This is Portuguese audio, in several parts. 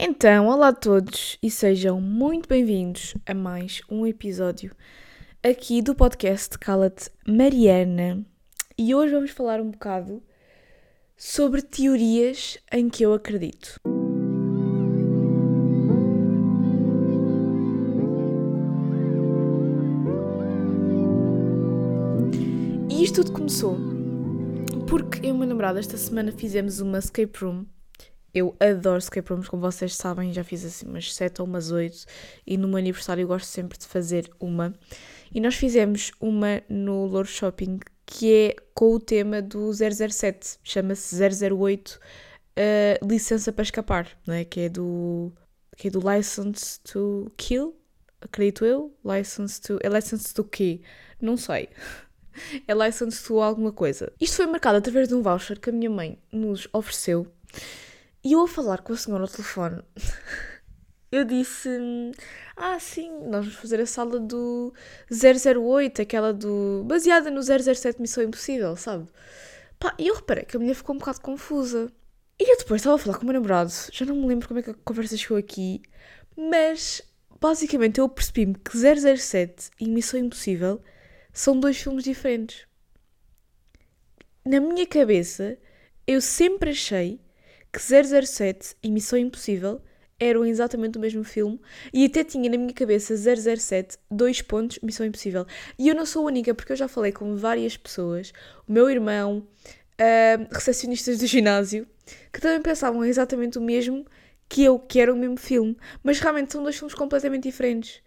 Então, olá a todos e sejam muito bem-vindos a mais um episódio aqui do podcast Cala-te Mariana. E hoje vamos falar um bocado sobre teorias em que eu acredito. E isto tudo começou porque eu e o meu namorado esta semana fizemos uma escape room eu adoro escape rooms, como vocês sabem, já fiz assim umas 7 ou umas 8 e no meu aniversário eu gosto sempre de fazer uma. E nós fizemos uma no Louro Shopping que é com o tema do 007, chama-se 008 uh, Licença para Escapar, não é? que é do que é do License to Kill, acredito eu, License to... é License to quê? Não sei. É License to alguma coisa. Isto foi marcado através de um voucher que a minha mãe nos ofereceu e eu a falar com a senhora ao telefone, eu disse: Ah, sim, nós vamos fazer a sala do 008, aquela do. baseada no 007 Missão Impossível, sabe? Pá, e eu reparei que a mulher ficou um bocado confusa. E eu depois estava a falar com o meu namorado, já não me lembro como é que a conversa chegou aqui, mas basicamente eu percebi-me que 007 e Missão Impossível são dois filmes diferentes. Na minha cabeça, eu sempre achei que 007 e Missão Impossível eram exatamente o mesmo filme e até tinha na minha cabeça 007, dois pontos, Missão Impossível. E eu não sou a única, porque eu já falei com várias pessoas, o meu irmão, uh, recepcionistas do ginásio, que também pensavam exatamente o mesmo que eu, que era o mesmo filme. Mas realmente são dois filmes completamente diferentes.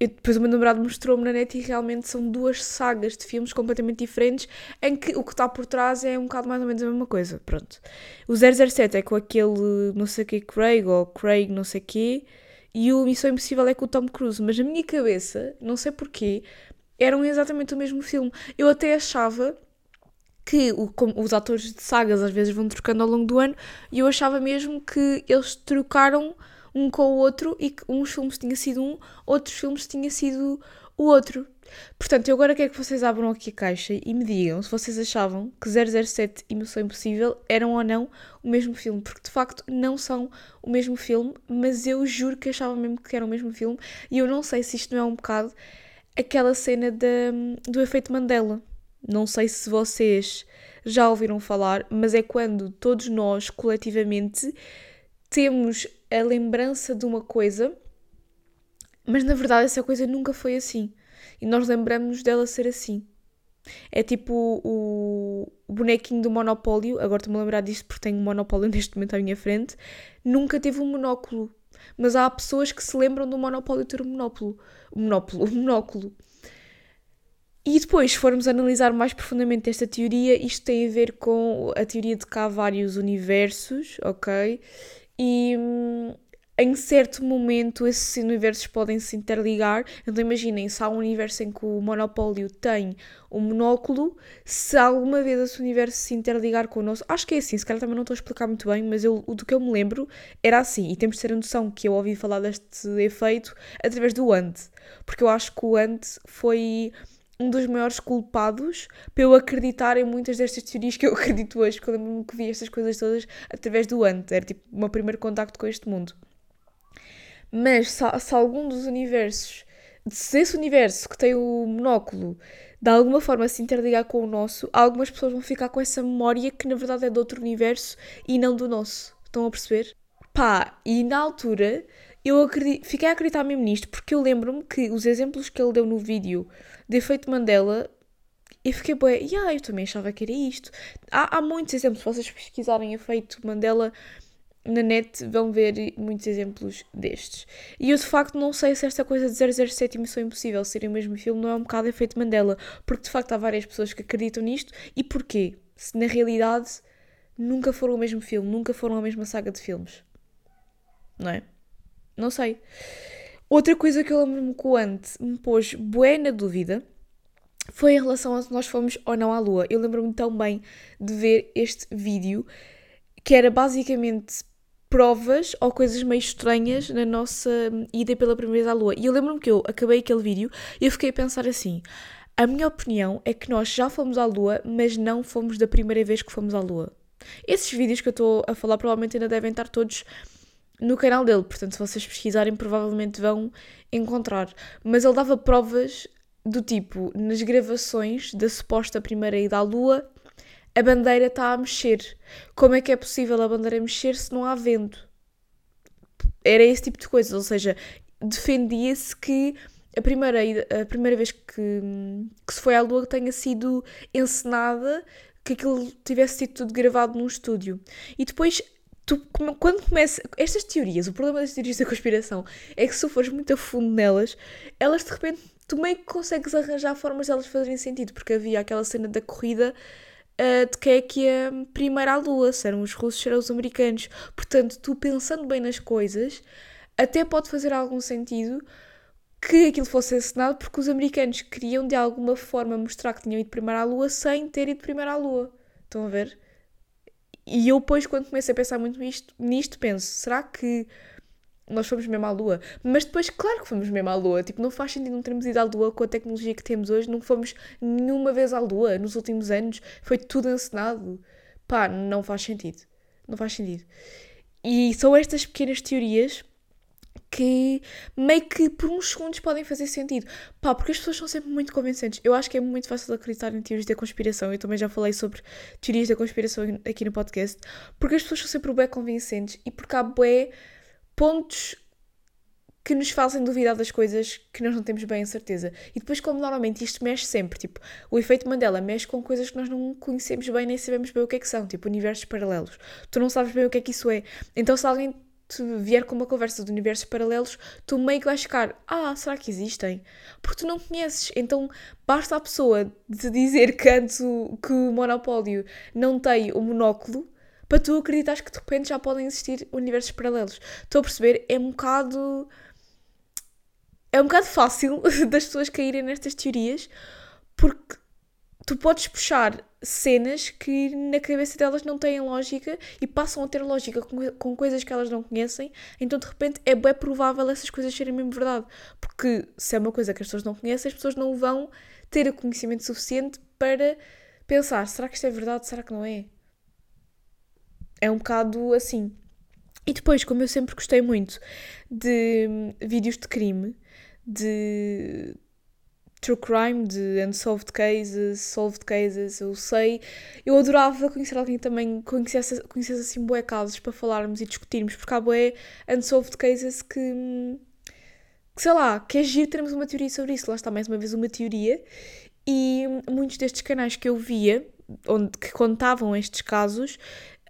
E depois o meu namorado mostrou-me na net e realmente são duas sagas de filmes completamente diferentes em que o que está por trás é um bocado mais ou menos a mesma coisa. Pronto. O 007 é com aquele não sei que Craig ou Craig não sei quê e o Missão Impossível é com o Tom Cruise. Mas na minha cabeça, não sei porquê, eram exatamente o mesmo filme. Eu até achava que o, os atores de sagas às vezes vão trocando ao longo do ano e eu achava mesmo que eles trocaram um com o outro e que uns filmes tinha sido um, outros filmes tinha sido o outro. Portanto, eu agora quero que vocês abram aqui a caixa e me digam se vocês achavam que 007 e Missão Impossível eram ou não o mesmo filme, porque de facto não são o mesmo filme, mas eu juro que achava mesmo que era o mesmo filme e eu não sei se isto não é um bocado aquela cena de, do efeito Mandela. Não sei se vocês já ouviram falar, mas é quando todos nós coletivamente temos a lembrança de uma coisa, mas na verdade essa coisa nunca foi assim. E nós lembramos dela ser assim. É tipo o, o bonequinho do monopólio, agora estou-me a lembrar disto porque tenho um monopólio neste momento à minha frente, nunca teve um monóculo. Mas há pessoas que se lembram do monopólio ter um monóculo. Um monóculo, um monóculo. E depois, se formos analisar mais profundamente esta teoria, isto tem a ver com a teoria de que há vários universos, ok? E hum, em certo momento esses universos podem se interligar. Então imaginem, se há um universo em que o monopólio tem um monóculo, se alguma vez esse universo se interligar com o nosso, acho que é assim, se calhar também não estou a explicar muito bem, mas eu, do que eu me lembro era assim, e temos de ter a noção que eu ouvi falar deste efeito através do Ant, porque eu acho que o Ant foi um dos maiores culpados eu acreditar em muitas destas teorias que eu acredito hoje, porque eu lembro-me que vi estas coisas todas através do Ant, era tipo o meu primeiro contacto com este mundo. Mas se, se algum dos universos, se esse universo que tem o monóculo de alguma forma se interligar com o nosso, algumas pessoas vão ficar com essa memória que na verdade é de outro universo e não do nosso. Estão a perceber? Pá, e na altura eu acredito, fiquei a acreditar mesmo nisto porque eu lembro-me que os exemplos que ele deu no vídeo de efeito Mandela e fiquei e yeah, eu também achava que era isto. Há, há muitos exemplos, se vocês pesquisarem efeito Mandela na net vão ver muitos exemplos destes. E eu de facto não sei se esta coisa de 007 e Missão Impossível serem o mesmo filme não é um bocado efeito Mandela, porque de facto há várias pessoas que acreditam nisto. E porquê? Se na realidade nunca foram o mesmo filme, nunca foram a mesma saga de filmes. Não é? Não sei. Outra coisa que eu lembro-me que o Ant me pôs bué na dúvida foi em relação a se nós fomos ou não à Lua. Eu lembro-me tão bem de ver este vídeo que era basicamente provas ou coisas meio estranhas na nossa ida pela primeira vez à Lua. E eu lembro-me que eu acabei aquele vídeo e eu fiquei a pensar assim: a minha opinião é que nós já fomos à Lua, mas não fomos da primeira vez que fomos à Lua. Esses vídeos que eu estou a falar provavelmente ainda devem estar todos no canal dele. Portanto, se vocês pesquisarem, provavelmente vão encontrar. Mas ele dava provas do tipo, nas gravações da suposta primeira ida à Lua, a bandeira está a mexer. Como é que é possível a bandeira mexer se não há vento? Era esse tipo de coisas, ou seja, defendia-se que a primeira, a primeira vez que, que se foi à Lua tenha sido encenada, que aquilo tivesse sido tudo gravado num estúdio. E depois tu, quando começa. Estas teorias, o problema das teorias da conspiração é que se tu fores muito a fundo nelas, elas de repente tu meio que consegues arranjar formas de elas fazerem sentido, porque havia aquela cena da corrida uh, de quem é que ia primeiro à Lua, se eram os russos, se eram os americanos. Portanto, tu pensando bem nas coisas, até pode fazer algum sentido que aquilo fosse encenado porque os americanos queriam de alguma forma mostrar que tinham ido primeiro à Lua sem ter ido primeiro à Lua. Estão a ver? E eu depois, quando comecei a pensar muito nisto, nisto penso, será que nós fomos mesmo à Lua? Mas depois, claro que fomos mesmo à Lua. Tipo, não faz sentido não termos ido à Lua com a tecnologia que temos hoje. Não fomos nenhuma vez à Lua nos últimos anos. Foi tudo encenado. Pá, não faz sentido. Não faz sentido. E são estas pequenas teorias que meio que por uns segundos podem fazer sentido. Pá, porque as pessoas são sempre muito convincentes. Eu acho que é muito fácil acreditar em teorias da conspiração. Eu também já falei sobre teorias da conspiração aqui no podcast. Porque as pessoas são sempre bem convincentes e porque há bué pontos que nos fazem duvidar das coisas que nós não temos bem a certeza. E depois, como normalmente isto mexe sempre, tipo, o efeito Mandela mexe com coisas que nós não conhecemos bem nem sabemos bem o que é que são, tipo, universos paralelos. Tu não sabes bem o que é que isso é. Então, se alguém te vier com uma conversa de universos paralelos, tu meio que vais ficar, ah, será que existem? Porque tu não conheces. Então basta a pessoa te dizer que antes o, que o monopólio não tem o monóculo para tu acreditares que de repente já podem existir universos paralelos. Estou a perceber? É um bocado. É um bocado fácil das pessoas caírem nestas teorias porque tu podes puxar cenas que na cabeça delas não têm lógica e passam a ter lógica com, com coisas que elas não conhecem, então de repente é bem provável essas coisas serem mesmo verdade. Porque se é uma coisa que as pessoas não conhecem, as pessoas não vão ter o conhecimento suficiente para pensar: será que isto é verdade? Será que não é? É um bocado assim. E depois, como eu sempre gostei muito de vídeos de crime, de true crime, de unsolved cases, solved cases, eu sei. Eu adorava conhecer alguém também conhecesse, conhecesse assim bué casos para falarmos e discutirmos, porque há bué unsolved cases que, que sei lá, que é giro termos uma teoria sobre isso. Lá está mais uma vez uma teoria. E muitos destes canais que eu via, onde, que contavam estes casos,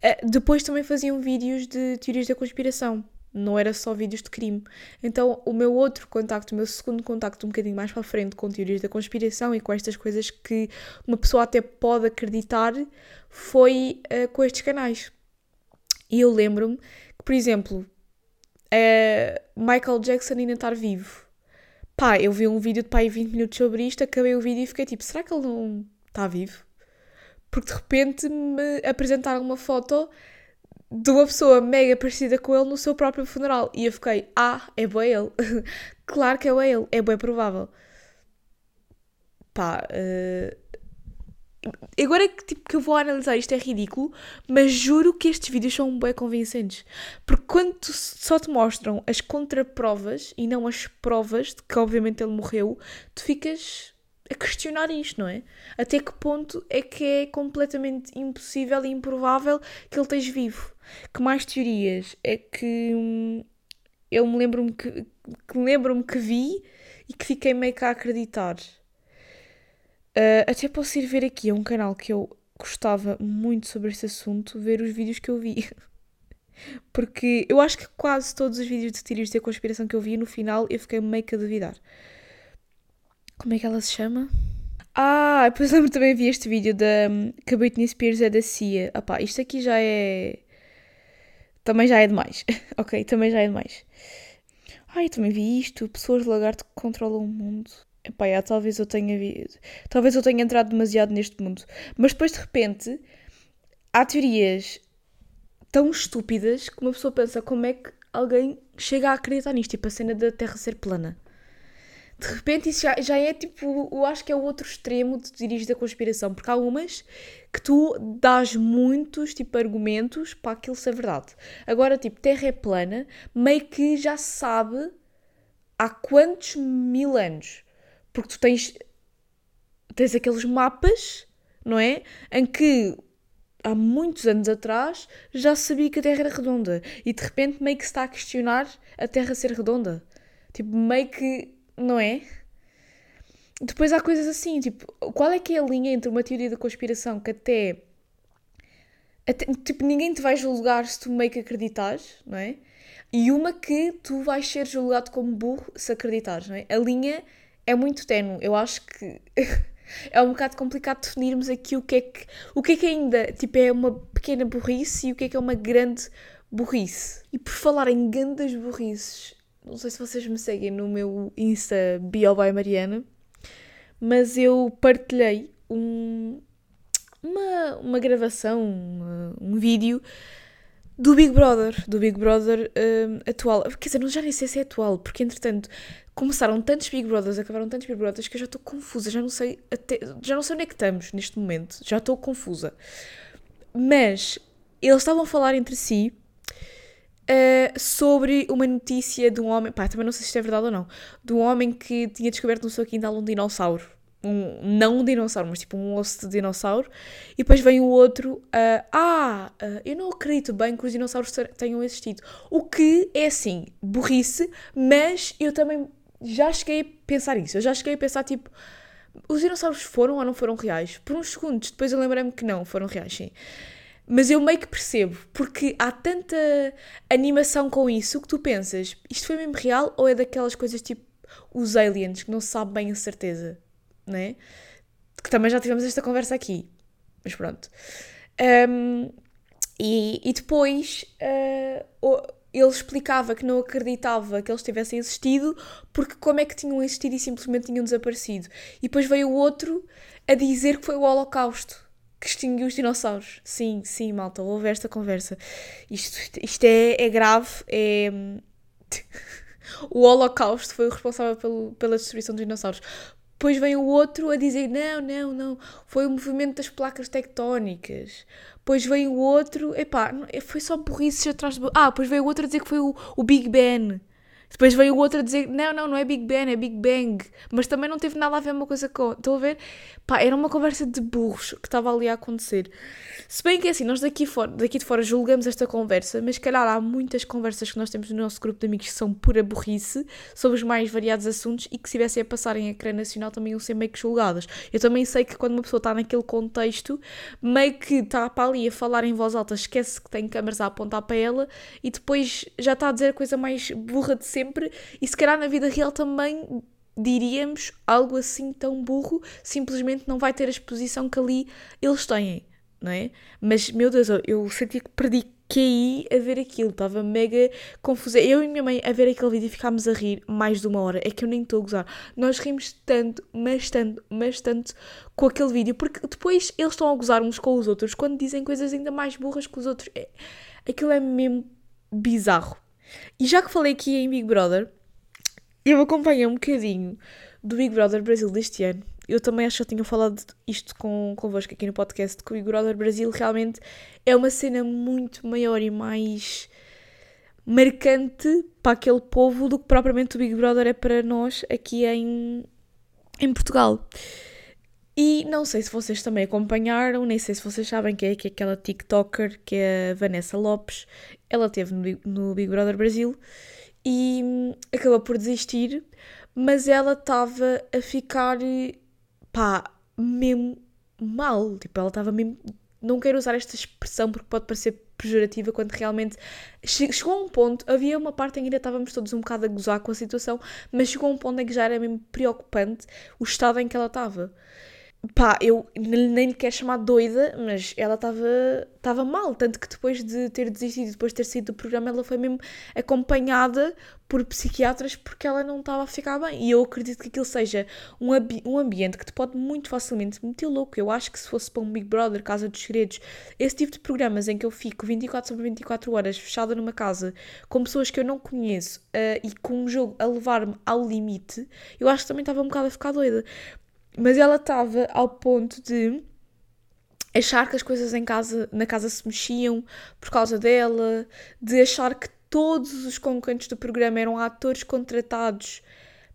eh, depois também faziam vídeos de teorias da conspiração não era só vídeos de crime. Então, o meu outro contacto, o meu segundo contacto, um bocadinho mais para a frente, com teorias da conspiração e com estas coisas que uma pessoa até pode acreditar, foi uh, com estes canais. E eu lembro-me que, por exemplo, uh, Michael Jackson ainda estar vivo. Pá, eu vi um vídeo de pai 20 minutos sobre isto, acabei o vídeo e fiquei tipo, será que ele não está vivo? Porque de repente me apresentaram uma foto de uma pessoa mega parecida com ele no seu próprio funeral. E eu fiquei, ah, é bem ele. claro que é bem ele, é bem provável. Pá, uh... agora que, tipo, que eu vou analisar isto é ridículo, mas juro que estes vídeos são bem convincentes. Porque quando só te mostram as contraprovas e não as provas de que obviamente ele morreu, tu ficas a questionar isto, não é? Até que ponto é que é completamente impossível e improvável que ele esteja vivo? Que mais teorias é que hum, eu me lembro-me que, que lembro-me que vi e que fiquei meio que a acreditar. Uh, até posso ir ver aqui, é um canal que eu gostava muito sobre este assunto, ver os vídeos que eu vi. Porque eu acho que quase todos os vídeos de teorias da conspiração que eu vi, no final eu fiquei meio que a duvidar. Como é que ela se chama? Ah, depois lembro também vi este vídeo da que a Britney Spears é da CIA. Ah pá, isto aqui já é. Também já é demais. ok, também já é demais. Ai, também vi isto. Pessoas de lagarto que controlam o mundo. Epá, já, talvez eu tenha vi... Talvez eu tenha entrado demasiado neste mundo. Mas depois de repente há teorias tão estúpidas que uma pessoa pensa como é que alguém chega a acreditar nisto. Tipo a cena da Terra ser plana. De repente isso já, já é tipo, eu acho que é o outro extremo de dirigir da conspiração, porque há umas que tu dás muitos tipo argumentos para aquilo ser verdade. Agora, tipo, Terra é plana, meio que já se sabe há quantos mil anos. Porque tu tens, tens aqueles mapas, não é? Em que há muitos anos atrás já sabia que a Terra era redonda e de repente meio que se está a questionar a Terra ser redonda. Tipo, meio que não é? Depois há coisas assim, tipo, qual é que é a linha entre uma teoria da conspiração que até, até tipo, ninguém te vai julgar se tu meio que acreditares, não é? E uma que tu vais ser julgado como burro se acreditares, não é? A linha é muito tenue. Eu acho que é um bocado complicado definirmos aqui o que é que, o que, é que ainda tipo, é uma pequena burrice e o que é que é uma grande burrice. E por falar em grandes burrices, não sei se vocês me seguem no meu Insta Bio by Mariana, mas eu partilhei um, uma, uma gravação, uma, um vídeo do Big Brother, do Big Brother um, atual. Quer dizer, não já nem sei se é atual, porque entretanto começaram tantos Big Brothers, acabaram tantos Big Brothers que eu já estou confusa, já não sei até, já não sei onde é que estamos neste momento, já estou confusa. Mas eles estavam a falar entre si uh, sobre uma notícia de um homem, pá, também não sei se isto é verdade ou não, de um homem que tinha descoberto no seu quintal um dinossauro. Um, não um dinossauro, mas tipo um osso de dinossauro. E depois vem o outro, uh, ah, uh, eu não acredito bem que os dinossauros tenham existido. O que é assim, burrice, mas eu também já cheguei a pensar isso. Eu já cheguei a pensar tipo, os dinossauros foram ou não foram reais? Por uns segundos, depois eu lembrei-me que não, foram reais, sim. Mas eu meio que percebo, porque há tanta animação com isso que tu pensas, isto foi mesmo real ou é daquelas coisas tipo os aliens, que não se sabe bem a certeza, né? Que também já tivemos esta conversa aqui. Mas pronto. Um, e, e, depois uh, ele explicava que não acreditava que eles tivessem existido, porque como é que tinham existido e simplesmente tinham desaparecido. E depois veio o outro a dizer que foi o Holocausto que extinguiu os dinossauros. Sim, sim, malta, houve esta conversa. Isto, isto é, é grave, é... o Holocausto foi o responsável pelo, pela destruição dos dinossauros. Depois vem o outro a dizer: não, não, não, foi o movimento das placas tectónicas. Depois veio o outro, epá, foi só burrices atrás do. Ah, depois veio o outro a dizer que foi o, o Big Ben. Depois veio o outro a dizer: não, não, não é Big Bang, é Big Bang. Mas também não teve nada a ver uma coisa com. Estão a ver? Pá, era uma conversa de burros que estava ali a acontecer. Se bem que assim, nós daqui, daqui de fora julgamos esta conversa, mas calhar há muitas conversas que nós temos no nosso grupo de amigos que são pura burrice sobre os mais variados assuntos e que se tivessem a passar em ecrã nacional também iam ser meio que julgadas. Eu também sei que quando uma pessoa está naquele contexto, meio que está para ali a falar em voz alta, esquece que tem câmaras a apontar para ela e depois já está a dizer a coisa mais burra de sempre e se calhar na vida real também diríamos algo assim tão burro, simplesmente não vai ter a exposição que ali eles têm não é? Mas, meu Deus, eu senti que perdi QI a ver aquilo, estava mega confusa. Eu e minha mãe a ver aquele vídeo ficámos a rir mais de uma hora. É que eu nem estou a gozar. Nós rimos tanto, mas tanto, mas tanto com aquele vídeo, porque depois eles estão a gozar uns com os outros quando dizem coisas ainda mais burras que os outros. É, aquilo é mesmo bizarro. E já que falei aqui em Big Brother, eu acompanhei um bocadinho do Big Brother Brasil deste ano eu também acho que já tinha falado isto com, convosco aqui no podcast, que o Big Brother Brasil realmente é uma cena muito maior e mais marcante para aquele povo do que propriamente o Big Brother é para nós aqui em, em Portugal. E não sei se vocês também acompanharam, nem sei se vocês sabem que é, que é aquela TikToker que é a Vanessa Lopes. Ela teve no, no Big Brother Brasil e hum, acabou por desistir, mas ela estava a ficar pá, mesmo mal. Tipo, ela estava mesmo. Não quero usar esta expressão porque pode parecer pejorativa quando realmente chegou a um ponto, havia uma parte em que ainda estávamos todos um bocado a gozar com a situação, mas chegou a um ponto em que já era mesmo preocupante o estado em que ela estava. Pá, eu nem lhe quero chamar doida, mas ela estava mal. Tanto que depois de ter desistido, depois de ter saído do programa, ela foi mesmo acompanhada por psiquiatras porque ela não estava a ficar bem. E eu acredito que aquilo seja um, um ambiente que te pode muito facilmente meter louco. Eu acho que se fosse para um Big Brother, Casa dos Segredos, esse tipo de programas em que eu fico 24 sobre 24 horas fechada numa casa com pessoas que eu não conheço uh, e com um jogo a levar-me ao limite, eu acho que também estava um bocado a ficar doida. Mas ela estava ao ponto de achar que as coisas em casa, na casa se mexiam por causa dela, de achar que todos os concorrentes do programa eram atores contratados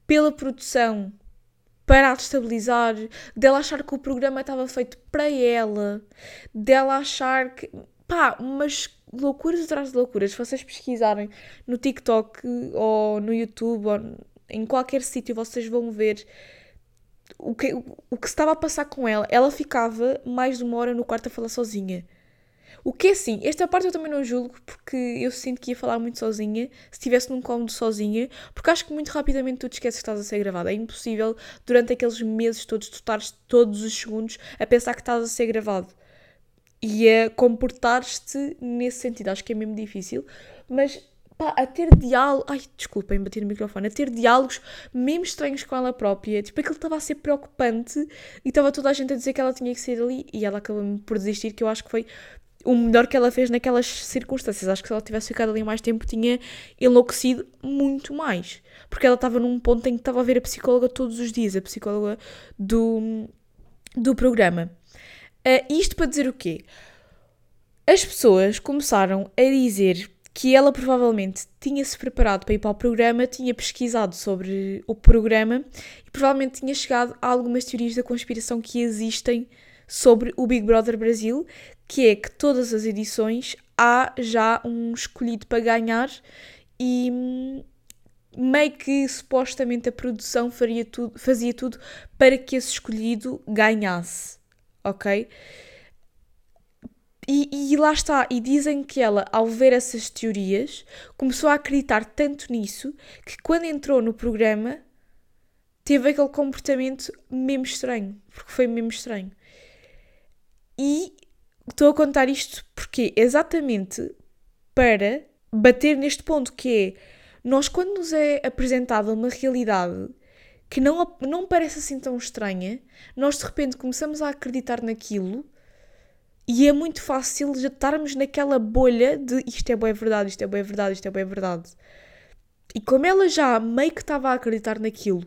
pela produção para a destabilizar, dela achar que o programa estava feito para ela, dela achar que. pá, umas loucuras atrás de loucuras. Se vocês pesquisarem no TikTok ou no YouTube ou em qualquer sítio, vocês vão ver o que, o que se estava a passar com ela. Ela ficava mais de uma hora no quarto a falar sozinha. O que é assim, esta parte eu também não julgo porque eu sinto que ia falar muito sozinha, se estivesse num cômodo sozinha, porque acho que muito rapidamente tu te esqueces que estás a ser gravada. É impossível durante aqueles meses todos tu estares todos os segundos a pensar que estás a ser gravado e a comportar-te nesse sentido. Acho que é mesmo difícil, mas pá, a ter diálogo. Ai, desculpem, bati no microfone. A ter diálogos mesmo estranhos com ela própria. Tipo, aquilo estava a ser preocupante e estava toda a gente a dizer que ela tinha que sair ali e ela acabou por desistir, que eu acho que foi o melhor que ela fez naquelas circunstâncias. Acho que se ela tivesse ficado ali mais tempo, tinha enlouquecido muito mais. Porque ela estava num ponto em que estava a ver a psicóloga todos os dias, a psicóloga do, do programa. Uh, isto para dizer o quê? As pessoas começaram a dizer que ela provavelmente tinha-se preparado para ir para o programa, tinha pesquisado sobre o programa e provavelmente tinha chegado a algumas teorias da conspiração que existem sobre o Big Brother Brasil, que é que todas as edições há já um escolhido para ganhar e hum, meio que supostamente a produção faria tudo, fazia tudo para que esse escolhido ganhasse, ok? E, e, lá está, e dizem que ela, ao ver essas teorias, começou a acreditar tanto nisso que quando entrou no programa teve aquele comportamento mesmo estranho, porque foi mesmo estranho. E estou a contar isto porque exatamente para bater neste ponto que é nós quando nos é apresentada uma realidade que não, não parece assim tão estranha, nós de repente começamos a acreditar naquilo e é muito fácil já estarmos naquela bolha de isto é boa verdade, isto é boa verdade, isto é boa verdade. E como ela já meio que estava a acreditar naquilo,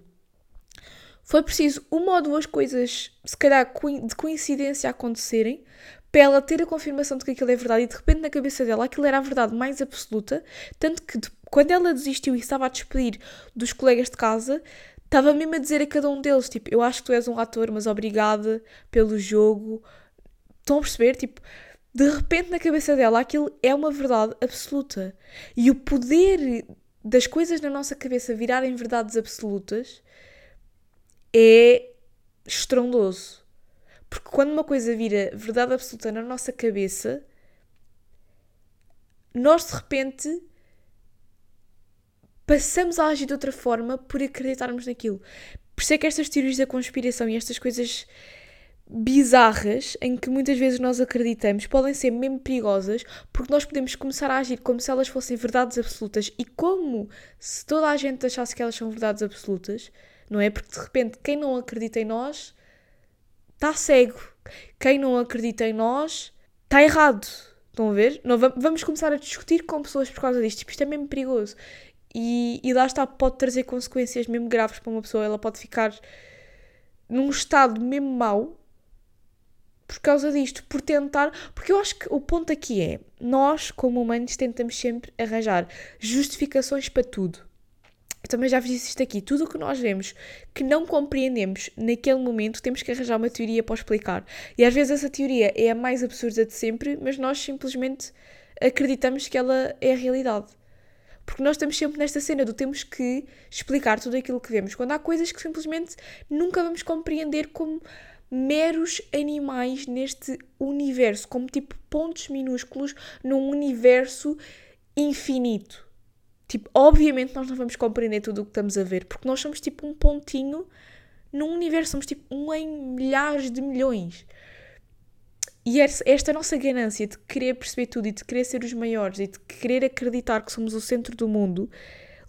foi preciso uma ou duas coisas, se calhar de coincidência, acontecerem para ela ter a confirmação de que aquilo é verdade e de repente na cabeça dela aquilo era a verdade mais absoluta. Tanto que quando ela desistiu e estava a despedir dos colegas de casa, estava mesmo a dizer a cada um deles: tipo, eu acho que tu és um ator, mas obrigada pelo jogo Estão a perceber? Tipo, de repente na cabeça dela aquilo é uma verdade absoluta. E o poder das coisas na nossa cabeça virarem verdades absolutas é estrondoso. Porque quando uma coisa vira verdade absoluta na nossa cabeça, nós de repente passamos a agir de outra forma por acreditarmos naquilo. Por isso é que estas teorias da conspiração e estas coisas bizarras em que muitas vezes nós acreditamos podem ser mesmo perigosas porque nós podemos começar a agir como se elas fossem verdades absolutas e como se toda a gente achasse que elas são verdades absolutas, não é? Porque de repente quem não acredita em nós está cego, quem não acredita em nós está errado. Estão a ver? Não, vamos começar a discutir com pessoas por causa disto. Tipo, isto é mesmo perigoso. E, e lá está, pode trazer consequências mesmo graves para uma pessoa. Ela pode ficar num estado mesmo mau causa disto, por tentar. Porque eu acho que o ponto aqui é: nós, como humanos, tentamos sempre arranjar justificações para tudo. Eu também já fiz isto aqui. Tudo o que nós vemos que não compreendemos naquele momento, temos que arranjar uma teoria para explicar. E às vezes essa teoria é a mais absurda de sempre, mas nós simplesmente acreditamos que ela é a realidade. Porque nós estamos sempre nesta cena do temos que explicar tudo aquilo que vemos, quando há coisas que simplesmente nunca vamos compreender como meros animais neste universo, como tipo pontos minúsculos num universo infinito. Tipo, obviamente nós não vamos compreender tudo o que estamos a ver, porque nós somos tipo um pontinho num universo, somos tipo um em milhares de milhões. E esta nossa ganância de querer perceber tudo e de querer ser os maiores e de querer acreditar que somos o centro do mundo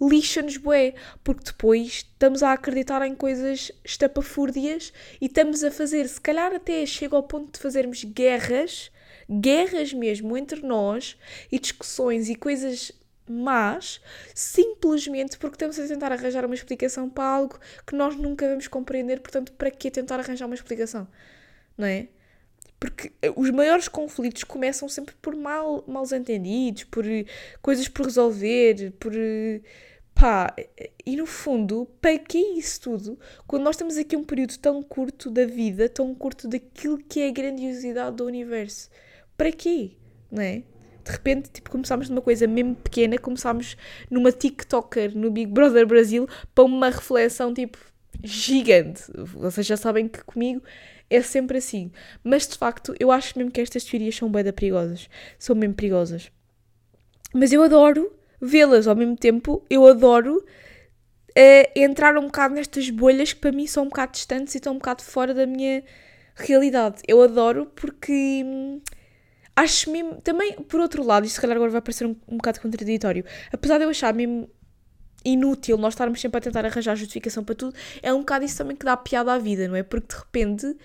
lixa-nos bué, porque depois estamos a acreditar em coisas estapafúrdias e estamos a fazer, se calhar até chega ao ponto de fazermos guerras, guerras mesmo entre nós e discussões e coisas más, simplesmente porque estamos a tentar arranjar uma explicação para algo que nós nunca vamos compreender, portanto, para que tentar arranjar uma explicação? Não é? Porque os maiores conflitos começam sempre por mal, mal entendidos, por coisas por resolver, por Pá, e no fundo, para que isso tudo? Quando nós temos aqui um período tão curto da vida, tão curto daquilo que é a grandiosidade do universo. Para quê? Não é? De repente, tipo, começámos numa coisa mesmo pequena, começámos numa TikToker no Big Brother Brasil para uma reflexão, tipo, gigante. Vocês já sabem que comigo é sempre assim. Mas, de facto, eu acho mesmo que estas teorias são bem perigosas. São mesmo perigosas. Mas eu adoro vê-las ao mesmo tempo, eu adoro uh, entrar um bocado nestas bolhas que para mim são um bocado distantes e estão um bocado fora da minha realidade. Eu adoro porque hum, acho mesmo. Também, por outro lado, isto se calhar agora vai parecer um, um bocado contraditório, apesar de eu achar mesmo inútil nós estarmos sempre a tentar arranjar justificação para tudo, é um bocado isso também que dá piada à vida, não é? Porque de repente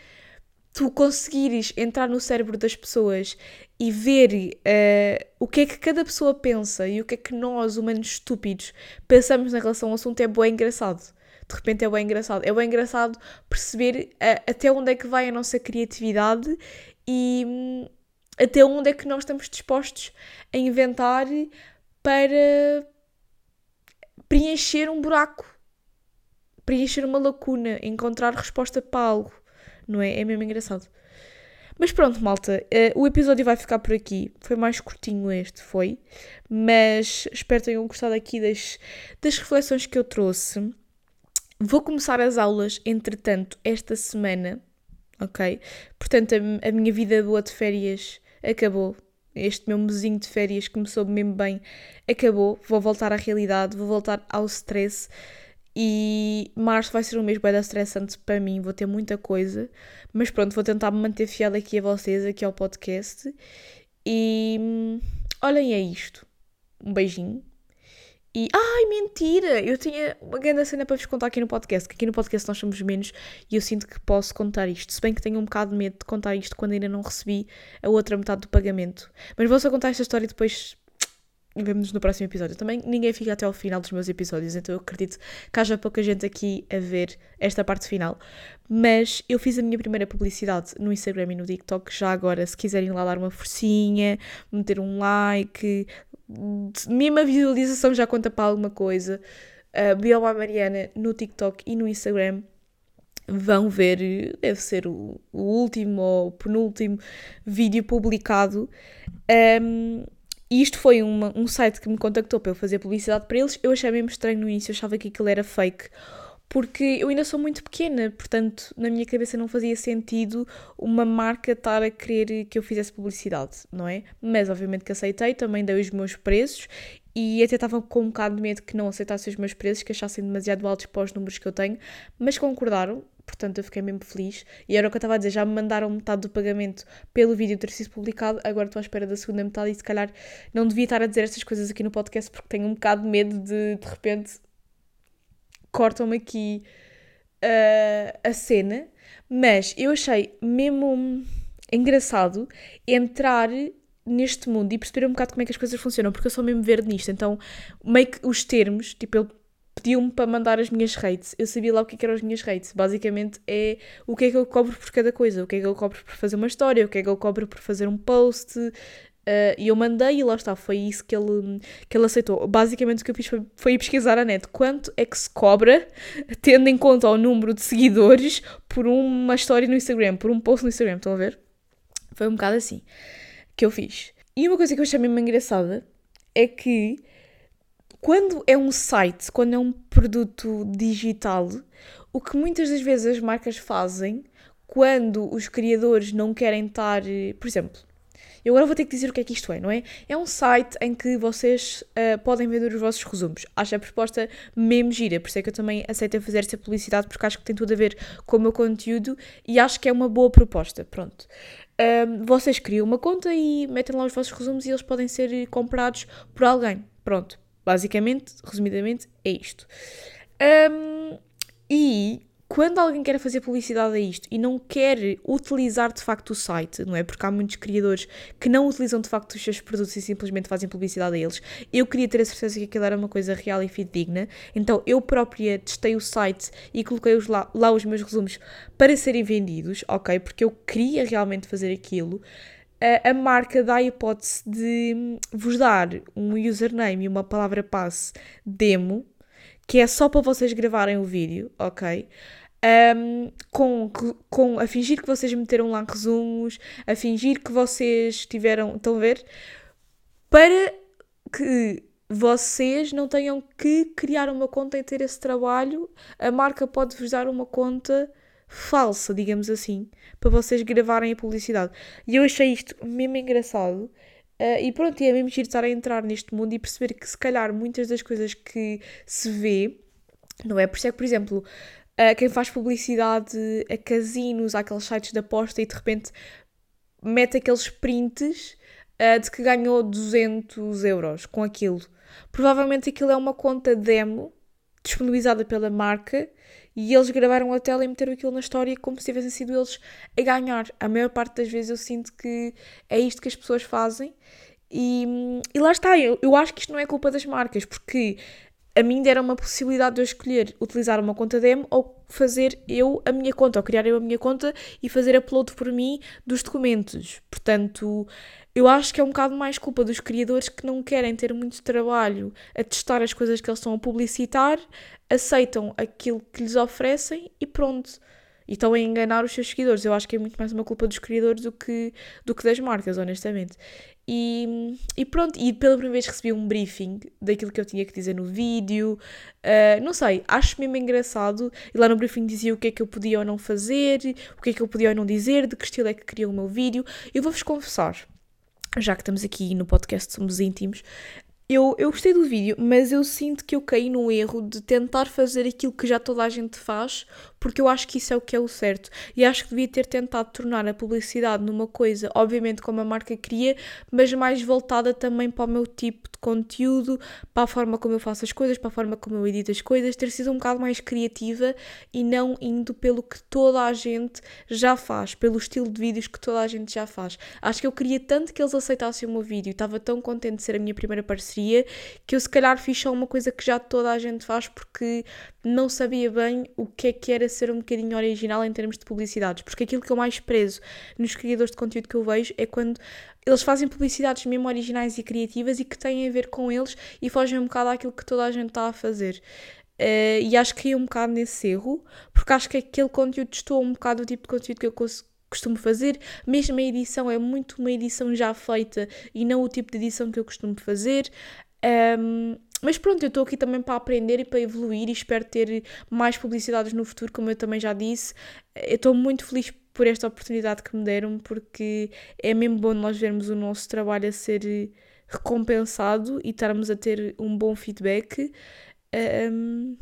tu conseguires entrar no cérebro das pessoas e ver uh, o que é que cada pessoa pensa e o que é que nós, humanos estúpidos, pensamos na relação ao assunto é bem engraçado. De repente é bem engraçado. É bem engraçado perceber uh, até onde é que vai a nossa criatividade e um, até onde é que nós estamos dispostos a inventar para preencher um buraco, preencher uma lacuna, encontrar resposta para algo não é? É mesmo engraçado. Mas pronto, malta, uh, o episódio vai ficar por aqui. Foi mais curtinho este, foi. Mas espero que tenham gostado aqui das, das reflexões que eu trouxe. Vou começar as aulas, entretanto, esta semana, ok? Portanto, a, a minha vida boa de férias acabou. Este meu mesinho de férias começou mesmo bem, acabou. Vou voltar à realidade, vou voltar ao stress. E março vai ser um mês bem estressante para mim, vou ter muita coisa. Mas pronto, vou tentar me manter fiel aqui a vocês, aqui ao podcast. E hum, olhem, é isto. Um beijinho. E, ai, mentira! Eu tinha uma grande cena para vos contar aqui no podcast, que aqui no podcast nós somos menos e eu sinto que posso contar isto. Se bem que tenho um bocado de medo de contar isto quando ainda não recebi a outra metade do pagamento. Mas vou só contar esta história depois vemos-nos no próximo episódio. Também ninguém fica até ao final dos meus episódios, então eu acredito que haja pouca gente aqui a ver esta parte final. Mas eu fiz a minha primeira publicidade no Instagram e no TikTok. Já agora, se quiserem lá dar uma forcinha, meter um like, mesmo a visualização já conta para alguma coisa. Uh, Bioma Mariana no TikTok e no Instagram vão ver, deve ser o, o último ou penúltimo vídeo publicado. Um, e isto foi uma, um site que me contactou para eu fazer publicidade para eles. Eu achei mesmo estranho no início, eu achava que aquilo era fake, porque eu ainda sou muito pequena, portanto, na minha cabeça não fazia sentido uma marca estar a querer que eu fizesse publicidade, não é? Mas obviamente que aceitei, também dei os meus preços e até estava com um bocado de medo que não aceitassem os meus preços, que achassem demasiado altos para os números que eu tenho, mas concordaram, portanto eu fiquei mesmo feliz. E era o que eu estava a dizer, já me mandaram metade do pagamento pelo vídeo ter sido publicado, agora estou à espera da segunda metade e se calhar não devia estar a dizer estas coisas aqui no podcast porque tenho um bocado de medo de de repente cortam-me aqui uh, a cena, mas eu achei mesmo engraçado entrar neste mundo e perceber um bocado como é que as coisas funcionam, porque eu sou mesmo verde nisto, então meio que os termos, tipo, ele pediu-me para mandar as minhas rates. Eu sabia lá o que, é que eram as minhas rates. Basicamente é o que é que eu cobro por cada coisa. O que é que eu cobro por fazer uma história, o que é que eu cobro por fazer um post. Uh, e eu mandei e lá está, foi isso que ele, que ele aceitou. Basicamente o que eu fiz foi, foi ir pesquisar a net quanto é que se cobra, tendo em conta o número de seguidores, por uma história no Instagram, por um post no Instagram. Estão a ver? Foi um bocado assim que eu fiz. E uma coisa que eu achei mesmo engraçada é que quando é um site, quando é um produto digital, o que muitas das vezes as marcas fazem quando os criadores não querem estar. Por exemplo, Eu agora vou ter que dizer o que é que isto é, não é? É um site em que vocês uh, podem vender os vossos resumos. Acho a proposta mesmo gira, por isso é que eu também aceito fazer essa publicidade, porque acho que tem tudo a ver com o meu conteúdo e acho que é uma boa proposta. Pronto. Um, vocês criam uma conta e metem lá os vossos resumos e eles podem ser comprados por alguém. Pronto. Basicamente, resumidamente, é isto. Um, e quando alguém quer fazer publicidade a isto e não quer utilizar de facto o site, não é? Porque há muitos criadores que não utilizam de facto os seus produtos e simplesmente fazem publicidade a eles. Eu queria ter a certeza que aquilo era uma coisa real e fidedigna, então eu própria testei o site e coloquei os lá, lá os meus resumos para serem vendidos, ok? Porque eu queria realmente fazer aquilo. A, marca dá a hipótese de vos dar um username e uma palavra passe demo que é só para vocês gravarem o vídeo, ok? Um, com, com, a fingir que vocês meteram lá resumos, a fingir que vocês tiveram. Estão a ver? Para que vocês não tenham que criar uma conta e ter esse trabalho, a marca pode-vos dar uma conta falsa, digamos assim, para vocês gravarem a publicidade. E eu achei isto mesmo engraçado. Uh, e pronto, é mesmo giro estar a entrar neste mundo e perceber que se calhar muitas das coisas que se vê, não é? Por isso é que, por exemplo, uh, quem faz publicidade a casinos, àqueles sites de aposta e de repente mete aqueles prints uh, de que ganhou 200 euros com aquilo. Provavelmente aquilo é uma conta demo disponibilizada pela marca e eles gravaram a tela e meteram aquilo na história como se tivessem sido eles a ganhar. A maior parte das vezes eu sinto que é isto que as pessoas fazem. E, e lá está, eu, eu acho que isto não é culpa das marcas, porque a mim deram uma possibilidade de eu escolher utilizar uma conta demo ou fazer eu a minha conta, ou criar eu a minha conta e fazer upload por mim dos documentos. Portanto, eu acho que é um bocado mais culpa dos criadores que não querem ter muito trabalho a testar as coisas que eles estão a publicitar, aceitam aquilo que lhes oferecem e pronto. E estão a enganar os seus seguidores. Eu acho que é muito mais uma culpa dos criadores do que, do que das marcas, honestamente. E, e pronto, e pela primeira vez recebi um briefing daquilo que eu tinha que dizer no vídeo. Uh, não sei, acho mesmo engraçado. E lá no briefing dizia o que é que eu podia ou não fazer, o que é que eu podia ou não dizer, de que estilo é que queria o meu vídeo. Eu vou-vos confessar, já que estamos aqui no podcast Somos Íntimos, eu, eu gostei do vídeo, mas eu sinto que eu caí no erro de tentar fazer aquilo que já toda a gente faz, porque eu acho que isso é o que é o certo. E acho que devia ter tentado tornar a publicidade numa coisa, obviamente como a marca queria, mas mais voltada também para o meu tipo de conteúdo, para a forma como eu faço as coisas, para a forma como eu edito as coisas, ter sido um bocado mais criativa e não indo pelo que toda a gente já faz, pelo estilo de vídeos que toda a gente já faz. Acho que eu queria tanto que eles aceitassem o meu vídeo, estava tão contente de ser a minha primeira parceria que eu se calhar fiz só uma coisa que já toda a gente faz porque não sabia bem o que é que era ser um bocadinho original em termos de publicidades. Porque aquilo que eu mais prezo nos criadores de conteúdo que eu vejo é quando eles fazem publicidades mesmo originais e criativas e que têm a ver com eles e fogem um bocado àquilo que toda a gente está a fazer. Uh, e acho que ia um bocado nesse erro, porque acho que aquele conteúdo estou um bocado do tipo de conteúdo que eu costumo fazer. Mesmo a edição é muito uma edição já feita e não o tipo de edição que eu costumo fazer. Um, mas pronto, eu estou aqui também para aprender e para evoluir e espero ter mais publicidades no futuro, como eu também já disse. Eu estou muito feliz por esta oportunidade que me deram, porque é mesmo bom nós vermos o nosso trabalho a ser recompensado e estarmos a ter um bom feedback. Um,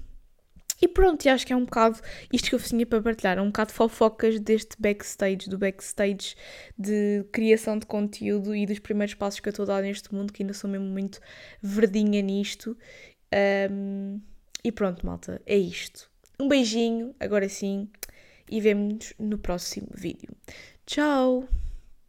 e pronto, e acho que é um bocado isto que eu tinha para partilhar, um bocado fofocas deste backstage, do backstage de criação de conteúdo e dos primeiros passos que eu estou a dar neste mundo, que ainda sou mesmo muito verdinha nisto. Um, e pronto, malta, é isto. Um beijinho, agora sim, e vemo-nos no próximo vídeo. Tchau!